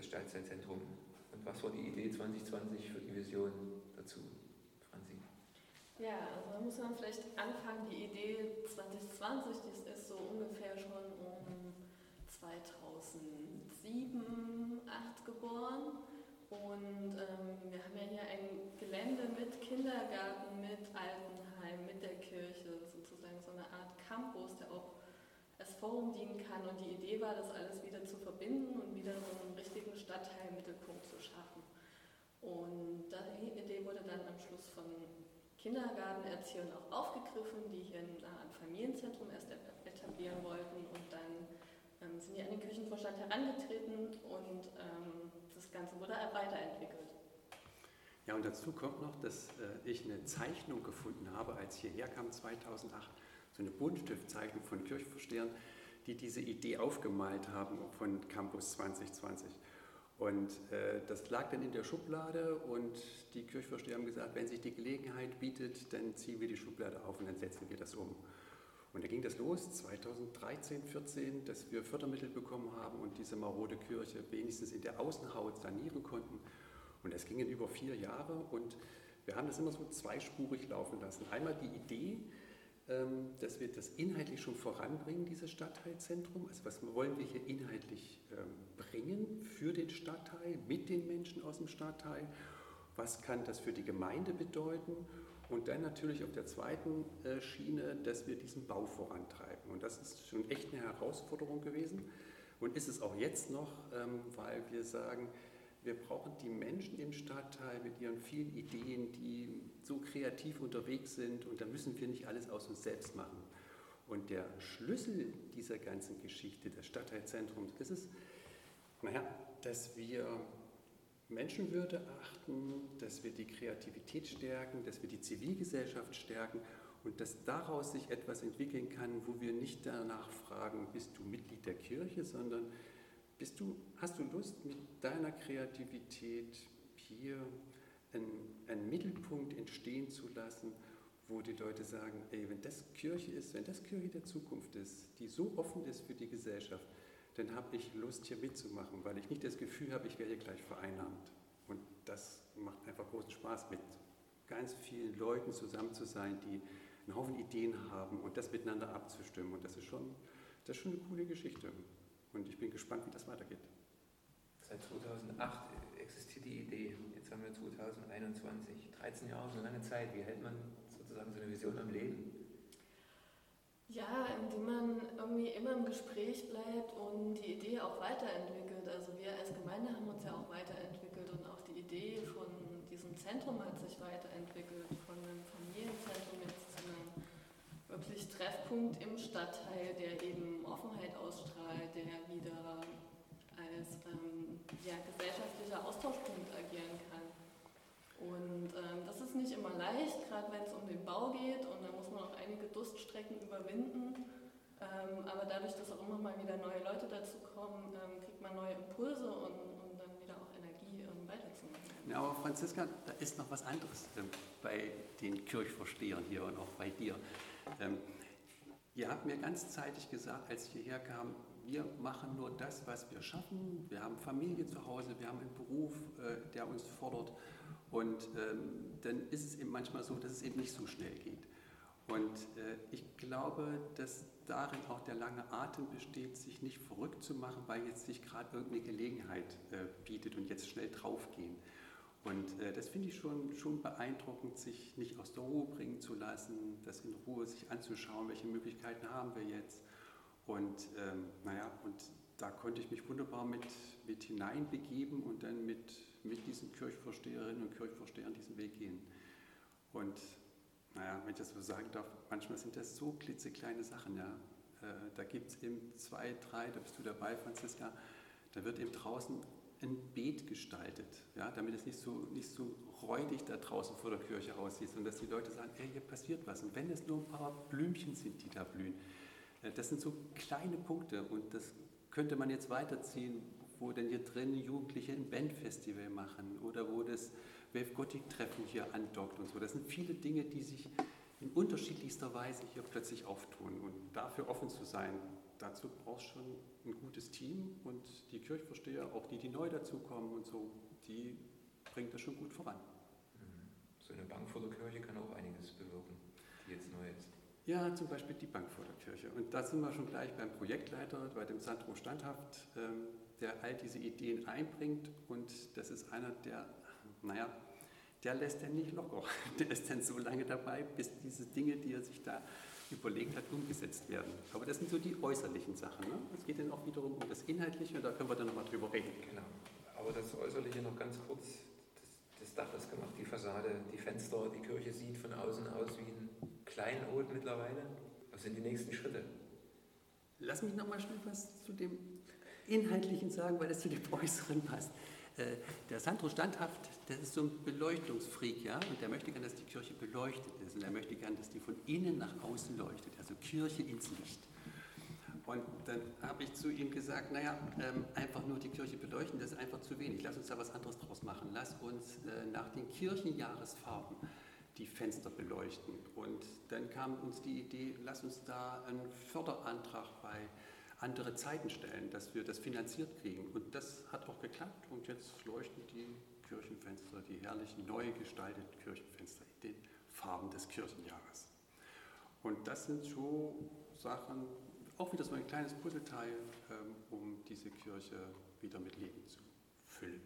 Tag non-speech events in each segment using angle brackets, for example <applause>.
das Stadtzeitzentrum und was war die Idee 2020 für die Vision dazu? Franzi. Ja, also da muss man vielleicht anfangen. Die Idee 2020, das ist so ungefähr schon um 2007, 2008 geboren. Und ähm, wir haben ja hier ein Gelände mit Kindergarten, mit Altenheim, mit der Kirche, sozusagen so eine Art Campus, der auch Forum dienen kann. Und die Idee war, das alles wieder zu verbinden und wieder so einen richtigen Stadtteilmittelpunkt zu schaffen. Und die Idee wurde dann am Schluss von Kindergartenerziehern auch aufgegriffen, die hier ein Familienzentrum erst etablieren wollten und dann ähm, sind die an den Kirchenvorstand herangetreten und ähm, das Ganze wurde weiterentwickelt. Ja, und dazu kommt noch, dass äh, ich eine Zeichnung gefunden habe, als ich hierher kam 2008, so eine Buntstiftzeichnung von Kirchenvorstehern, die diese Idee aufgemalt haben von Campus 2020. Und äh, das lag dann in der Schublade und die Kirchvorsteher haben gesagt, wenn sich die Gelegenheit bietet, dann ziehen wir die Schublade auf und dann setzen wir das um. Und da ging das los, 2013, 14, dass wir Fördermittel bekommen haben und diese marode Kirche wenigstens in der Außenhaut sanieren konnten. Und das ging in über vier Jahre und wir haben das immer so zweispurig laufen lassen. Einmal die Idee, dass wir das inhaltlich schon voranbringen, dieses Stadtteilzentrum. Also was wollen wir hier inhaltlich ähm, bringen für den Stadtteil, mit den Menschen aus dem Stadtteil? Was kann das für die Gemeinde bedeuten? Und dann natürlich auf der zweiten äh, Schiene, dass wir diesen Bau vorantreiben. Und das ist schon echt eine Herausforderung gewesen und ist es auch jetzt noch, ähm, weil wir sagen, wir brauchen die Menschen im Stadtteil mit ihren vielen Ideen, die so kreativ unterwegs sind und da müssen wir nicht alles aus uns selbst machen. Und der Schlüssel dieser ganzen Geschichte des Stadtteilzentrums ist es, naja, dass wir Menschenwürde achten, dass wir die Kreativität stärken, dass wir die Zivilgesellschaft stärken und dass daraus sich etwas entwickeln kann, wo wir nicht danach fragen, bist du Mitglied der Kirche, sondern bist du, hast du Lust, mit deiner Kreativität hier einen, einen Mittelpunkt entstehen zu lassen, wo die Leute sagen, ey, wenn das Kirche ist, wenn das Kirche der Zukunft ist, die so offen ist für die Gesellschaft, dann habe ich Lust, hier mitzumachen, weil ich nicht das Gefühl habe, ich werde hier gleich vereinnahmt. Und das macht einfach großen Spaß, mit ganz vielen Leuten zusammen zu sein, die einen Haufen Ideen haben und das miteinander abzustimmen. Und das ist schon, das ist schon eine coole Geschichte. Und ich bin gespannt, wie das weitergeht. Seit 2008 existiert die Idee. Jetzt haben wir 2021. 13 Jahre ist eine lange Zeit. Wie hält man sozusagen so eine Vision am Leben? Ja, indem man irgendwie immer im Gespräch bleibt und die Idee auch weiterentwickelt. Also wir als Gemeinde haben uns ja auch weiterentwickelt und auch die Idee von diesem Zentrum hat sich weiterentwickelt, von einem Familienzentrum jetzt Treffpunkt im Stadtteil, der eben Offenheit ausstrahlt, der wieder als ähm, ja, gesellschaftlicher Austauschpunkt agieren kann. Und ähm, das ist nicht immer leicht, gerade wenn es um den Bau geht und da muss man auch einige Durststrecken überwinden. Ähm, aber dadurch, dass auch immer mal wieder neue Leute dazu kommen, ähm, kriegt man neue Impulse und, und dann wieder auch Energie, um weiterzumachen. Ja, aber Franziska, da ist noch was anderes ähm, bei den Kirchvorstehern hier und auch bei dir. Ihr habt mir ganz zeitig gesagt, als ich hierher kam, wir machen nur das, was wir schaffen. Wir haben Familie zu Hause, wir haben einen Beruf, äh, der uns fordert. Und ähm, dann ist es eben manchmal so, dass es eben nicht so schnell geht. Und äh, ich glaube, dass darin auch der lange Atem besteht, sich nicht verrückt zu machen, weil jetzt sich gerade irgendeine Gelegenheit äh, bietet und jetzt schnell draufgehen. Und äh, das finde ich schon, schon beeindruckend, sich nicht aus der Ruhe bringen zu lassen, das in Ruhe sich anzuschauen, welche Möglichkeiten haben wir jetzt. Und ähm, naja, und da konnte ich mich wunderbar mit, mit hineinbegeben und dann mit, mit diesen Kirchvorsteherinnen und Kirchvorstehern diesen Weg gehen. Und naja, wenn ich das so sagen darf, manchmal sind das so klitzekleine Sachen, ja. Äh, da gibt es eben zwei, drei, da bist du dabei, Franziska, da wird eben draußen ein Beet gestaltet, ja, damit es nicht so, nicht so räudig da draußen vor der Kirche aussieht, sondern dass die Leute sagen, ey, hier passiert was. Und wenn es nur ein paar Blümchen sind, die da blühen, äh, das sind so kleine Punkte und das könnte man jetzt weiterziehen, wo denn hier drin Jugendliche ein Bandfestival machen oder wo das Wave Gothic Treffen hier andockt und so. Das sind viele Dinge, die sich in unterschiedlichster Weise hier plötzlich auftun. Und dafür offen zu sein, dazu brauchst du schon ein gutes Team und die Kirchvorsteher, auch die, die neu dazukommen und so, die bringt das schon gut voran. Mhm. So eine Bank vor der Kirche kann auch einiges bewirken, die jetzt neu ist. Ja, zum Beispiel die Bank vor der Kirche. Und da sind wir schon gleich beim Projektleiter, bei dem Sandro Standhaft, ähm, der all diese Ideen einbringt. Und das ist einer, der, naja, der lässt dann nicht locker. <laughs> Der ist dann so lange dabei, bis diese Dinge, die er sich da überlegt hat, umgesetzt werden. Aber das sind so die äußerlichen Sachen. Ne? Es geht dann auch wiederum um das Inhaltliche und da können wir dann nochmal drüber reden. Genau. Aber das Äußerliche noch ganz kurz. Das, das Dach ist gemacht, die Fassade, die Fenster, die Kirche sieht von außen aus wie ein Kleinod mittlerweile. Was sind die nächsten Schritte? Lass mich nochmal schnell was zu dem Inhaltlichen sagen, weil das zu dem Äußeren passt. Äh, der Sandro Standhaft, das ist so ein Beleuchtungsfreak, ja, und der möchte gerne, dass die Kirche beleuchtet ist und er möchte gerne, dass die von innen nach außen leuchtet, also Kirche ins Licht. Und dann habe ich zu ihm gesagt, naja, ähm, einfach nur die Kirche beleuchten, das ist einfach zu wenig. Lass uns da was anderes draus machen. Lass uns äh, nach den Kirchenjahresfarben die Fenster beleuchten. Und dann kam uns die Idee, lass uns da einen Förderantrag bei andere Zeiten stellen, dass wir das finanziert kriegen. Und das hat auch geklappt und jetzt leuchten die Kirchenfenster, die herrlichen neu gestalteten Kirchenfenster in den Farben des Kirchenjahres. Und das sind so Sachen, auch wieder so ein kleines Puzzleteil, ähm, um diese Kirche wieder mit Leben zu füllen.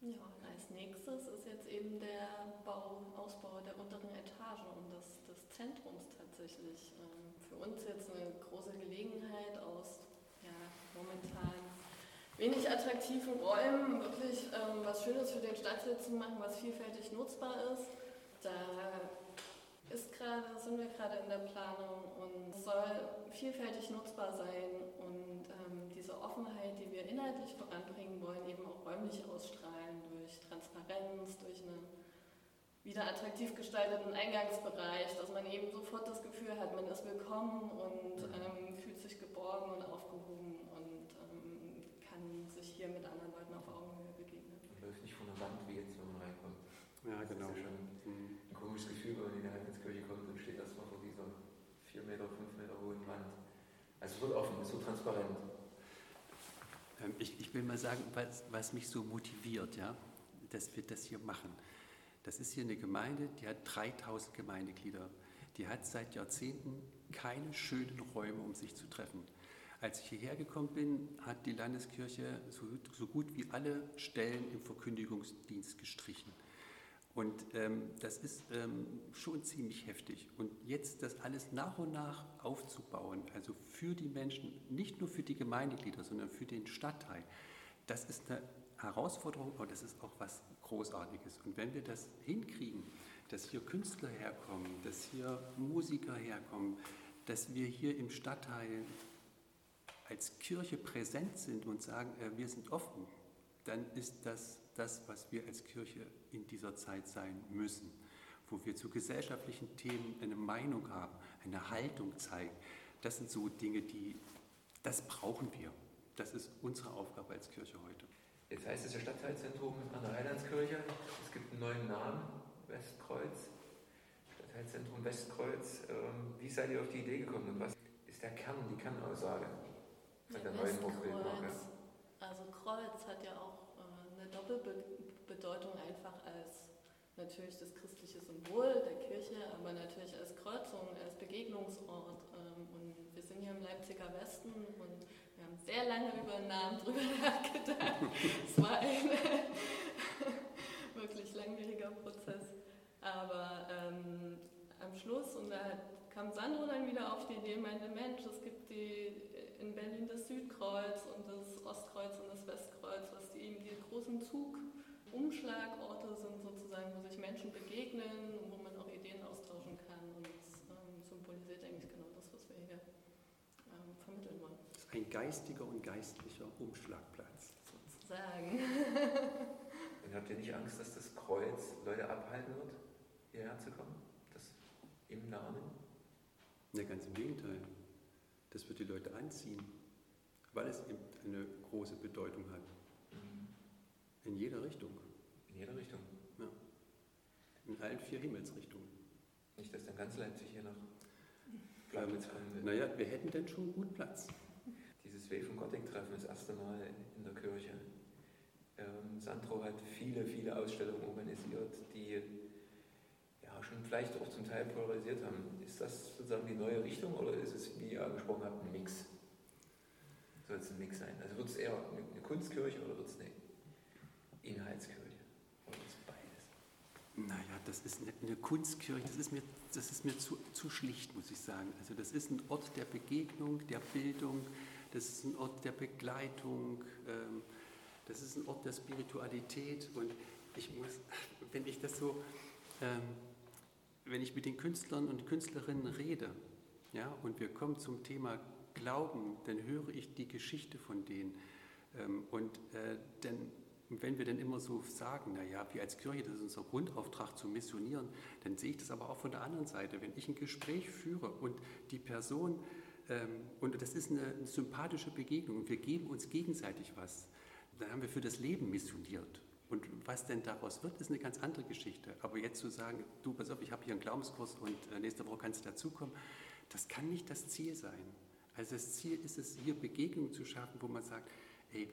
Ja, und als nächstes ist jetzt eben der Bau, Ausbau der unteren Etage und des, des Zentrums tatsächlich. Ähm, für uns jetzt eine große Gelegenheit aus ja, momentan wenig attraktiven Räumen wirklich ähm, was Schönes für den Stadtteil zu machen, was vielfältig nutzbar ist. Da ist grade, sind wir gerade in der Planung und soll vielfältig nutzbar sein und ähm, diese Offenheit, die wir inhaltlich voranbringen wollen, eben auch räumlich ausstrahlen durch Transparenz, durch einen wieder attraktiv gestalteten Eingangsbereich, dass man eben sofort das Gefühl hat, man ist willkommen und ähm, fühlt sich geborgen und aufgehoben ähm, sich hier mit anderen Leuten auf Augenhöhe begegnen. Man läuft nicht von der Wand wie jetzt, wenn man reinkommt. Ja, genau. Das ist ja schon Mhm. ein komisches Gefühl, wenn man in die Heimatskirche kommt und steht erstmal vor dieser 4 Meter, 5 Meter hohen Wand. Also es wird offen, es wird transparent. Ähm, Ich, ich will mal sagen, was, was mich so motiviert, ja, dass wir das hier machen. Das ist hier eine Gemeinde, die hat 3000 Gemeindeglieder. Die hat seit Jahrzehnten keine schönen Räume, um sich zu treffen. Als ich hierher gekommen bin, hat die Landeskirche so, so gut wie alle Stellen im Verkündigungsdienst gestrichen. Und ähm, das ist ähm, schon ziemlich heftig. Und jetzt das alles nach und nach aufzubauen, also für die Menschen, nicht nur für die Gemeindeglieder, sondern für den Stadtteil, das ist eine Herausforderung, aber das ist auch was Großartiges. Und wenn wir das hinkriegen, dass hier Künstler herkommen, dass hier Musiker herkommen, dass wir hier im Stadtteil als Kirche präsent sind und sagen, äh, wir sind offen, dann ist das das, was wir als Kirche in dieser Zeit sein müssen, wo wir zu gesellschaftlichen Themen eine Meinung haben, eine Haltung zeigen. Das sind so Dinge, die, das brauchen wir. Das ist unsere Aufgabe als Kirche heute. Jetzt heißt es ja Stadtteilzentrum an der Heilandskirche. Es gibt einen neuen Namen, Westkreuz. Stadtteilzentrum Westkreuz. Ähm, Wie seid ihr auf die Idee gekommen und was ist der Kern, die Kernaussage von der neuen Hochbildmarke? Westkreuz. Also Kreuz hat ja auch äh, eine Doppelbedeutung einfach als natürlich das christliche Symbol der Kirche, aber natürlich als Kreuzung, als Begegnungsort. Ähm, und wir sind hier im Leipziger Westen und wir haben sehr lange über den Namen <laughs> drüber nachgedacht. Es war ein <laughs> wirklich langwieriger Prozess. Aber ähm, am Schluss, und da kam Sandro dann wieder auf die Idee, meinte, Mensch, es gibt die, in Berlin das Südkreuz und das Ostkreuz und das Westkreuz, was die eben die großen Zugumschlagorte sind sozusagen, wo sich Menschen begegnen und wo man auch Ideen austauschen kann. Und das ähm, symbolisiert eigentlich genau das, was wir hier ähm, vermitteln wollen, Das ist ein geistiger und geistlicher Umschlagplatz. sozusagen. Und habt ihr nicht Angst, dass das Kreuz Leute abhalten wird, hierher zu kommen? Das im Namen? Ne, ganz im Gegenteil. Das wird die Leute anziehen, weil es eben eine große Bedeutung hat. In jeder Richtung. In jeder Richtung. Ja. In allen vier Himmelsrichtungen. Nicht, dass dann ganz Leipzig hier nach Gleibnitz kommen wird. Naja, wir hätten denn schon gut Platz. Dieses Wave von Gotting-Treffen das erste Mal in der Kirche. Ähm, Sandro hat viele, viele Ausstellungen organisiert, die schon vielleicht auch zum Teil polarisiert haben. Ist das sozusagen die neue Richtung oder ist es, wie ihr angesprochen habt, ein Mix? Soll es ein Mix sein? Also wird es eher eine Kunstkirche oder wird es eine Inhaltskirche? Oder ist beides? Naja, das ist eine, Kunstkirche, das ist mir, das ist mir zu, zu schlicht, muss ich sagen. Also das ist ein Ort der Begegnung, der Bildung, das ist ein Ort der Begleitung, ähm, das ist ein Ort der Spiritualität und ich muss, wenn ich das so, ähm, wenn ich mit den Künstlern und Künstlerinnen rede, ja, und wir kommen zum Thema Glauben, dann höre ich die Geschichte von denen. Ähm, und äh, dann, wenn wir dann immer so sagen, naja, wir als Kirche, das ist unser Grundauftrag zu missionieren, dann sehe ich das aber auch von der anderen Seite. Wenn ich ein Gespräch führe und die Person, ähm, und das ist eine, sympathische Begegnung, wir geben uns gegenseitig was, dann haben wir für das Leben missioniert. Und was denn daraus wird, ist eine ganz andere Geschichte. Aber jetzt zu sagen, du, pass auf, ich habe hier einen Glaubenskurs und äh, nächste Woche kannst du dazukommen, das kann nicht das Ziel sein. Also das Ziel ist es, hier Begegnungen zu schaffen, wo man sagt, hey,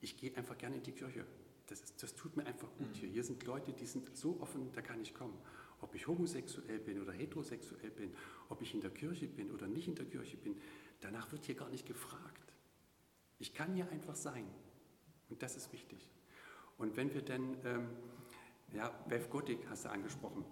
ich gehe einfach gerne in die Kirche. Das, ist, das tut mir einfach gut hier. Hier sind Leute, die sind so offen, da kann ich kommen. Ob ich homosexuell bin oder heterosexuell bin, ob ich in der Kirche bin oder nicht in der Kirche bin, danach wird hier gar nicht gefragt. Ich kann hier einfach sein. Und das ist wichtig. Und wenn wir dann, ähm, ja, Bev Gothic hast du angesprochen,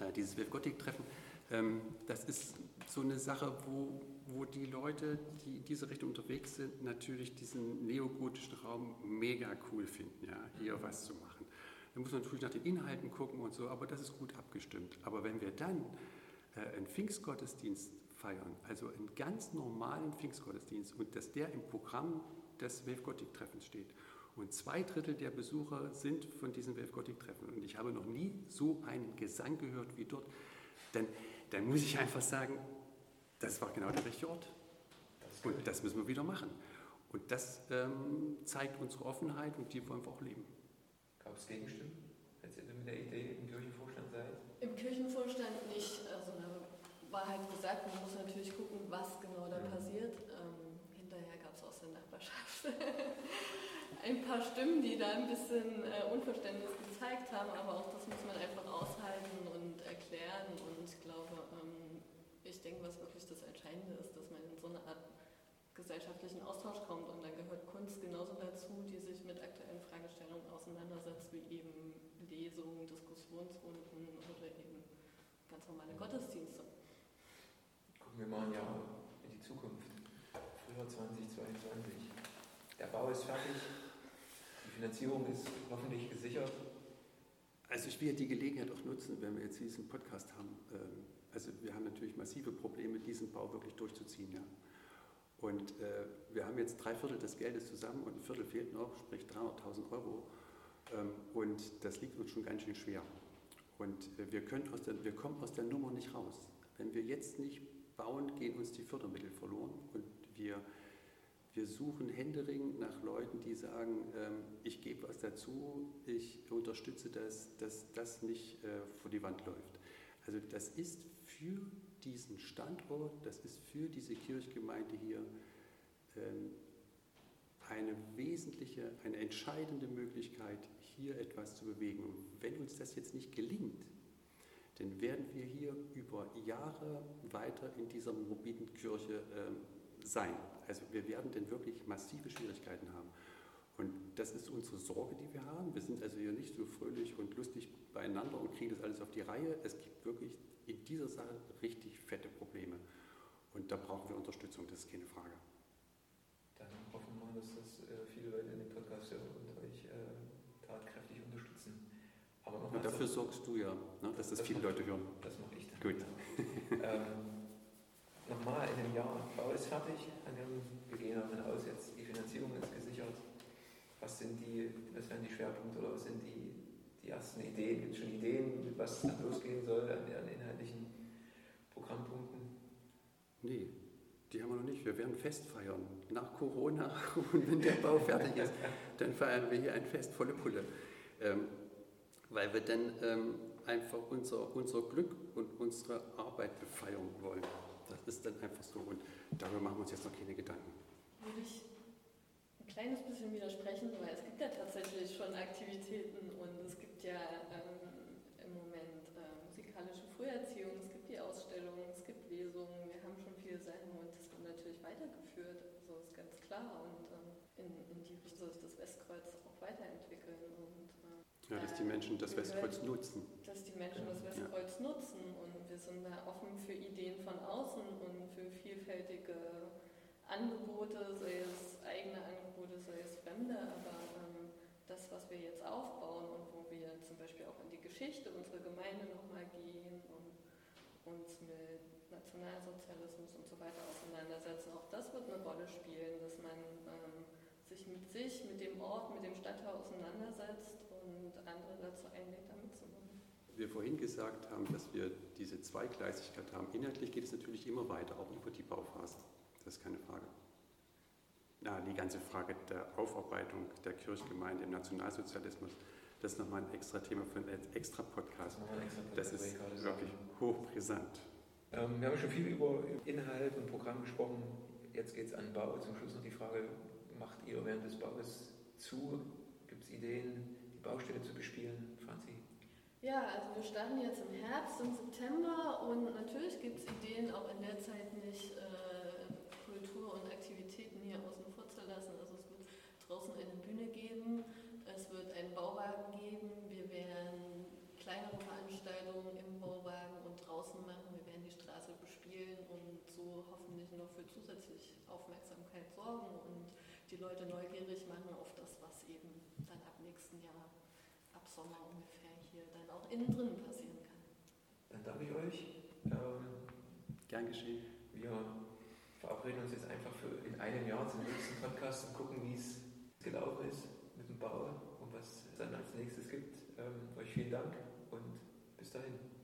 äh, dieses Bev Gothic-Treffen, ähm, das ist so eine Sache, wo, wo die Leute, die in diese Richtung unterwegs sind, natürlich diesen neogotischen Raum mega cool finden, ja, hier was zu machen. Da muss man natürlich nach den Inhalten gucken und so, aber das ist gut abgestimmt. Aber wenn wir dann äh, einen Pfingstgottesdienst feiern, also einen ganz normalen Pfingstgottesdienst und dass der im Programm des Wave Gothic Treffens steht und zwei Drittel der Besucher sind von diesen Wave Gothic Treffen und ich habe noch nie so einen Gesang gehört wie dort, dann, dann muss ich einfach sagen, das war genau der richtige Ort. Und das müssen wir wieder machen. Und das ähm, zeigt unsere Offenheit und die wollen wir auch leben. Gab es Gegenstimmen, als ihr mit der Idee im Kirchenvorstand seid? Im Kirchenvorstand nicht. Also da war halt gesagt, man muss natürlich gucken, was genau da Mhm. passiert. Ähm, hinterher gab es aus der Nachbarschaft <laughs> ein paar Stimmen, die da ein bisschen äh, Unverständnis gezeigt haben, aber auch das muss man einfach aushalten und erklären. Und ich glaube, ähm, ich denke, was wirklich das Entscheidende ist, dass man in so eine Art gesellschaftlichen Austausch kommt und dann gehört Kunst genauso dazu, die sich mit aktuellen Fragestellungen auseinandersetzt, wie eben Lesungen, Diskussionsrunden oder eben ganz normale Gottesdienste. Gucken wir mal ein Jahr in die Zukunft. Frühjahr 2022. Der Bau ist fertig, Finanzierung ist hoffentlich gesichert. Also ich will die Gelegenheit auch nutzen, wenn wir jetzt diesen Podcast haben. Ähm, Also wir haben natürlich massive Probleme, diesen Bau wirklich durchzuziehen. Ja. Und äh, wir haben jetzt drei Viertel des Geldes zusammen und ein Viertel fehlt noch, sprich 300.000 Euro. Ähm, Und das liegt uns schon ganz schön schwer. Und äh, wir, können aus der, wir kommen aus der Nummer nicht raus. Wenn wir jetzt nicht bauen, gehen uns die Fördermittel verloren. Und wir, wir suchen händeringend nach die sagen, ähm, ich gebe was dazu, ich unterstütze das, dass das nicht äh, vor die Wand läuft. Also das ist für diesen Standort, das ist für diese Kirchgemeinde hier ähm, eine wesentliche, eine entscheidende Möglichkeit, hier etwas zu bewegen. Und wenn uns das jetzt nicht gelingt, dann werden wir hier über Jahre weiter in dieser morbiden Kirche ähm, sein. Also wir werden dann wirklich massive Schwierigkeiten haben. Und das ist unsere Sorge, die wir haben. Wir sind also hier nicht so fröhlich und lustig beieinander und kriegen das alles auf die Reihe. Es gibt wirklich in dieser Sache richtig fette Probleme. Und da brauchen wir Unterstützung, das ist keine Frage. Dann hoffen wir mal, dass das äh, viele Leute in dem Podcast hören und euch äh, tatkräftig unterstützen. Aber nochmal Und dafür sorgst du ja, ne, dass das Das viele Leute hören. Das mache ich dann. Gut. <laughs> ähm, Nochmal, in einem Jahr, Bau ist fertig. Wir gehen davon aus, jetzt die Finanzierung ist gesichert. Was sind die, was wären die Schwerpunkte oder was sind die, die ersten Ideen? Gibt es schon Ideen, mit was dann losgehen soll an, an inhaltlichen Programmpunkten? Nee, Die haben wir noch nicht. Wir werden Fest feiern. Nach Corona <laughs> und wenn der Bau fertig ist, dann feiern wir hier ein Fest volle Pulle. Ähm, weil wir dann ähm, einfach unser, unser Glück und unsere Arbeit befeiern wollen. Das ist dann einfach so. Und darüber machen wir uns jetzt noch keine Gedanken. Würde ich kleines bisschen widersprechen, weil es gibt ja tatsächlich schon Aktivitäten und es gibt ja ähm, im Moment äh, musikalische Früherziehung, es gibt die Ausstellungen, es gibt Lesungen, wir haben schon viele Sachen und das wird natürlich weitergeführt, so ist ganz klar. Und ähm, in, in die Richtung soll sich das Westkreuz auch weiterentwickeln. Und, äh, ja, dass die Menschen das Westkreuz nutzen. Dass die Menschen das Westkreuz ja. nutzen und wir sind da offen für Ideen von außen und für vielfältige Angebote, sei es eigene Angebote, sei es fremde, aber ähm, das, was wir jetzt aufbauen und wo wir zum Beispiel auch in die Geschichte unserer Gemeinde nochmal gehen und uns mit Nationalsozialismus und so weiter auseinandersetzen, auch das wird eine Rolle spielen, dass man ähm, sich mit sich, mit dem Ort, mit dem Stadtteil auseinandersetzt und andere dazu einlädt, da mitzumachen. Wir vorhin gesagt haben, dass wir diese Zweigleisigkeit haben. Inhaltlich geht es natürlich immer weiter, auch über die Bauphase. Das ist keine Frage. Ja, die ganze Frage der Aufarbeitung der Kirchgemeinde im Nationalsozialismus, das ist nochmal ein extra Thema für einen extra Podcast. Das, ist wirklich hochbrisant. Ähm, wir haben schon viel über Inhalt und Programm gesprochen. Jetzt geht es an Bau. Zum Schluss noch die Frage, macht ihr während des Baus zu? Gibt es Ideen, die Baustelle zu bespielen? Franzi? Ja, also wir starten jetzt im Herbst, im September und natürlich gibt es Ideen, auch in der Zeit nicht äh, draußen eine Bühne geben, es wird einen Bauwagen geben, wir werden kleinere Veranstaltungen im Bauwagen und draußen machen, wir werden die Straße bespielen und so hoffentlich noch für zusätzlich Aufmerksamkeit sorgen und die Leute neugierig machen auf das, was eben dann ab nächsten Jahr, ab Sommer ungefähr hier dann auch innen drin passieren kann. Dann danke ich euch. Ähm, Gern geschehen. Wir verabreden uns jetzt einfach für in einem Jahr zum nächsten Podcast und gucken, wie es gelaufen ist mit dem Bau und was es dann als nächstes gibt. Ähm, euch vielen Dank und bis dahin.